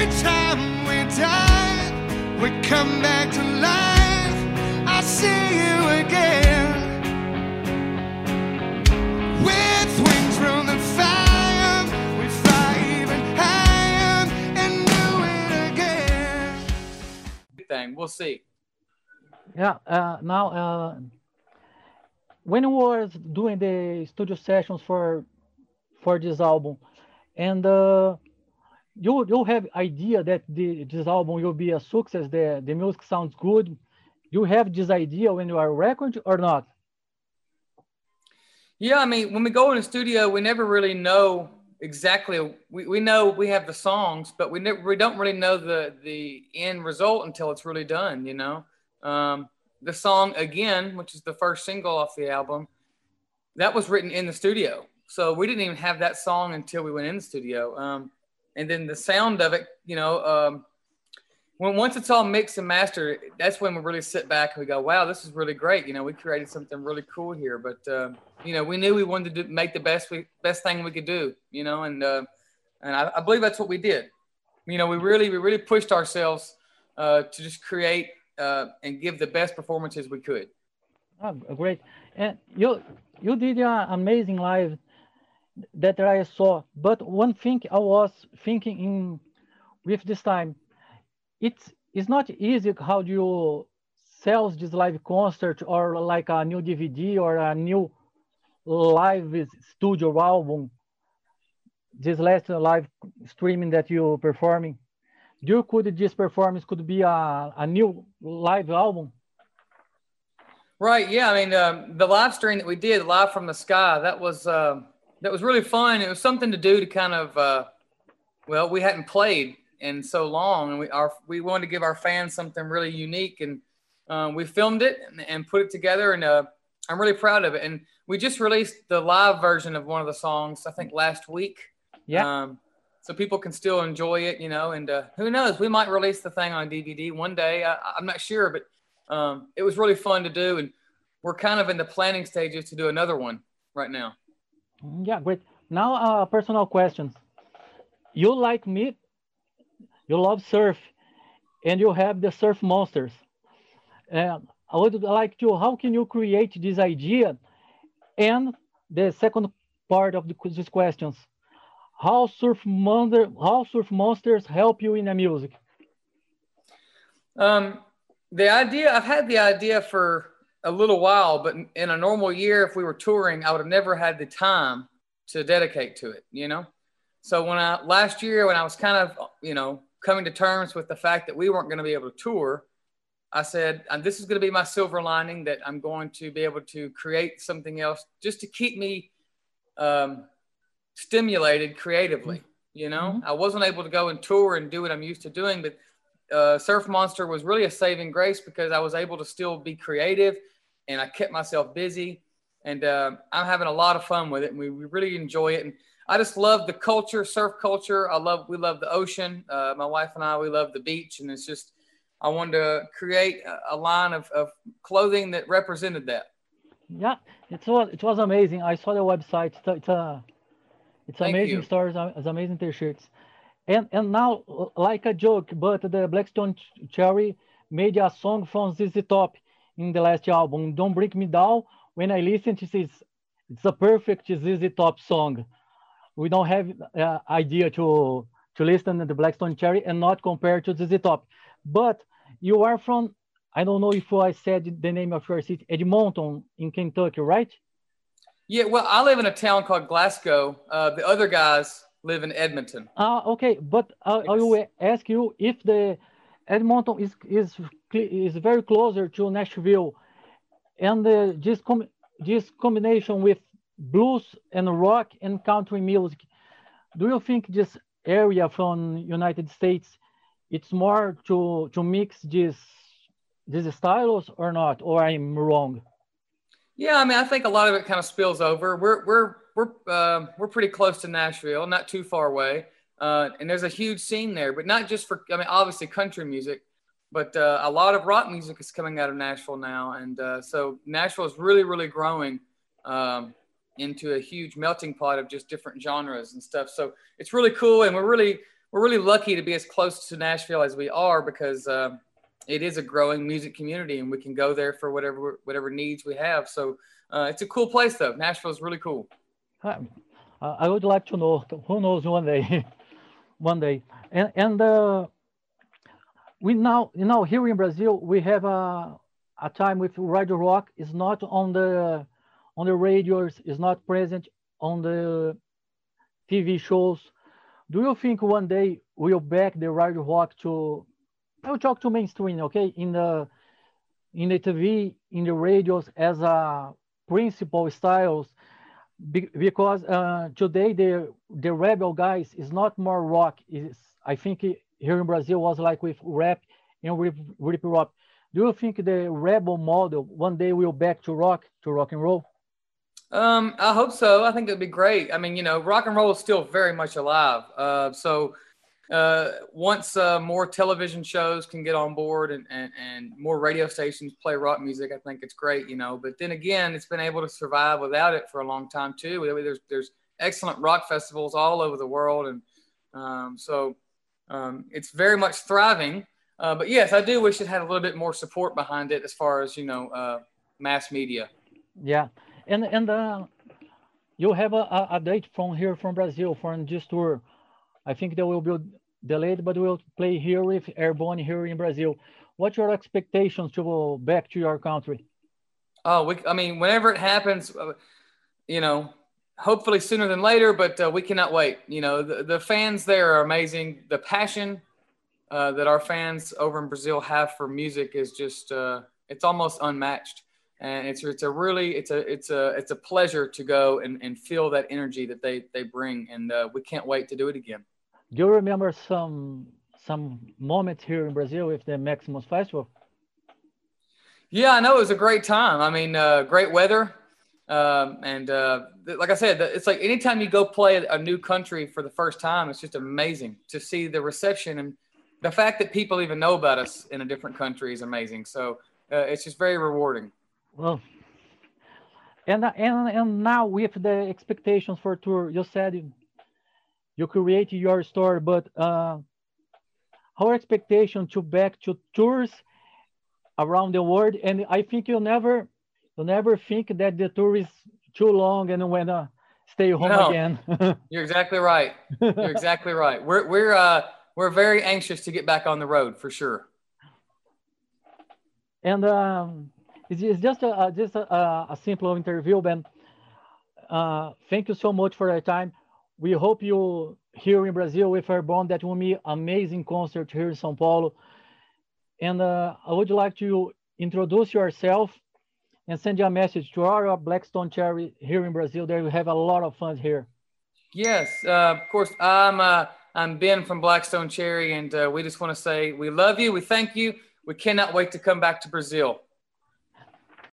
Every time we die, we come back to life. I see you again. With wings from the fire, we fly even higher and do it again. thing. We'll see. Yeah. Uh, now, uh, when you was doing the studio sessions for for this album, and uh, you you have idea that the this album will be a success. The the music sounds good. You have this idea when you are recording or not? Yeah, I mean, when we go in the studio, we never really know exactly. We, we know we have the songs, but we never we don't really know the the end result until it's really done. You know, um, the song again, which is the first single off the album, that was written in the studio. So we didn't even have that song until we went in the studio. Um, and then the sound of it, you know, um, when once it's all mixed and mastered, that's when we really sit back and we go, "Wow, this is really great." You know, we created something really cool here. But uh, you know, we knew we wanted to do, make the best we best thing we could do. You know, and uh, and I, I believe that's what we did. You know, we really we really pushed ourselves uh, to just create uh, and give the best performances we could. Oh, great! And you you did an amazing live that I saw. But one thing I was thinking in with this time, it's it's not easy how do you sell this live concert or like a new DVD or a new live studio album. This last live streaming that you performing, do you could this performance could be a, a new live album? Right. Yeah. I mean, um, the live stream that we did live from the sky, that was, uh, that was really fun. It was something to do to kind of, uh, well, we hadn't played in so long and we our, we wanted to give our fans something really unique and, um, we filmed it and, and, put it together and, uh, I'm really proud of it. And we just released the live version of one of the songs, I think last week. Yeah. Um, so people can still enjoy it, you know, and uh, who knows, we might release the thing on DVD one day. I, I'm not sure, but um, it was really fun to do, and we're kind of in the planning stages to do another one right now. Yeah, great. Now, uh, personal questions. You like me, you love surf, and you have the surf monsters. Uh, I would like to, how can you create this idea? And the second part of the, these questions, how surf, monster, how surf monsters help you in the music? Um, the idea, I've had the idea for a little while, but in a normal year, if we were touring, I would have never had the time to dedicate to it, you know? So when I, last year, when I was kind of, you know, coming to terms with the fact that we weren't going to be able to tour, I said, and this is going to be my silver lining that I'm going to be able to create something else just to keep me um, stimulated creatively. You know, Mhm. I wasn't able to go and tour and do what I'm used to doing, but uh, Surf Monster was really a saving grace because I was able to still be creative and I kept myself busy. And uh, I'm having a lot of fun with it, and we, we really enjoy it. And I just love the culture, surf culture. I love we love the ocean. Uh, my wife and I we love the beach, and it's just I wanted to create a, a line of, of clothing that represented that. Yeah, it was it was amazing. I saw the website. It's a, it's, a, it's amazing stores, uh, it's amazing t-shirts, and and now uh, like a joke, but the Black Stone Ch- Cherry made a song from ZZ Top in the last album. Don't Break Me Down. When I listen to this, it's a perfect ZZ Top song. We don't have uh, idea to to listen to the Black Stone Cherry and not compare to ZZ Top, but you are from I don't know if I said the name of your city, Edmonton in Kentucky, right? Yeah, well, I live in a town called Glasgow. Uh, the other guys live in Edmonton. Ah, okay, but uh, I will ask you if the Edmonton is is is very closer to Nashville, and uh, this com- this combination with blues and rock and country music. Do you think this area from United States it's more to to mix this these styles or not, or I'm wrong? Yeah, I mean, I think a lot of it kind of spills over. We're we're we're uh, we're pretty close to Nashville, not too far away, uh, and there's a huge scene there. But not just for, I mean, obviously country music, but uh, a lot of rock music is coming out of Nashville now, and uh, so Nashville is really really growing um, into a huge melting pot of just different genres and stuff. So it's really cool, and we're really we're really lucky to be as close to Nashville as we are because uh, it is a growing music community, and we can go there for whatever whatever needs we have. So uh, it's a cool place, though. Nashville is really cool. I would like to know. Who knows one day, one day, and and uh, we now you know here in Brazil we have a a time with Radio Rock is not on the on the radios, is not present on the TV shows. Do you think one day we'll back the Radio Rock to? I will talk to mainstream, okay, in the in the TV, in the radios as a principal styles, because uh, today the the rebel guys is not more rock. Is I think here in Brazil was like with rap and with rip rock. Do you think the rebel model one day will back to rock to rock and roll? Um, I hope so. I think it'd be great. I mean, you know, rock and roll is still very much alive. Uh, so uh, once uh, more television shows can get on board and, and, and more radio stations play rock music, I think it's great, you know. But then again, it's been able to survive without it for a long time too. There's there's excellent rock festivals all over the world, and um, so um, it's very much thriving. Uh, but yes, I do wish it had a little bit more support behind it as far as you know, uh, mass media. Yeah, and and uh, you have a, a date from here from Brazil for this tour. I think there will be delayed, but we'll play here with Airborne here in Brazil. What's your expectations to go back to your country? Oh, we, I mean, whenever it happens, uh, you know, hopefully sooner than later, but uh, we cannot wait. You know, the, the fans there are amazing. The passion uh, that our fans over in Brazil have for music is just uh, it's almost unmatched, and it's it's a really it's a it's a it's a pleasure to go and, and feel that energy that they they bring, and uh, we can't wait to do it again. Do you remember some some moment here in Brazil with the Maximus Festival? Yeah, I know it was a great time. I mean, uh, great weather. Um, and uh, like I said, it's like anytime you go play a new country for the first time, it's just amazing to see the reception and the fact that people even know about us in a different country is amazing. So uh, it's just very rewarding. Well, and and and now with the expectations for tour, you said you create your story, but uh, our expectation to back to tours around the world, and I think you'll never you'll never think that the tour is too long and when uh, stay home no, again. you're exactly right. You're exactly right. We're we're uh we're very anxious to get back on the road for sure. And um, it's, it's, just a just a, a simple interview, Ben. Uh, thank you so much for your time. We hope you here in Brazil with Airborne. That will be amazing concert here in São Paulo. And uh, I would like to introduce yourself and send you a message to our Black Stone Cherry here in Brazil. There we have a lot of fun here. Yes, uh, of course. I'm uh, I'm Ben from Black Stone Cherry, and uh, we just want to say we love you. We thank you. We cannot wait to come back to Brazil.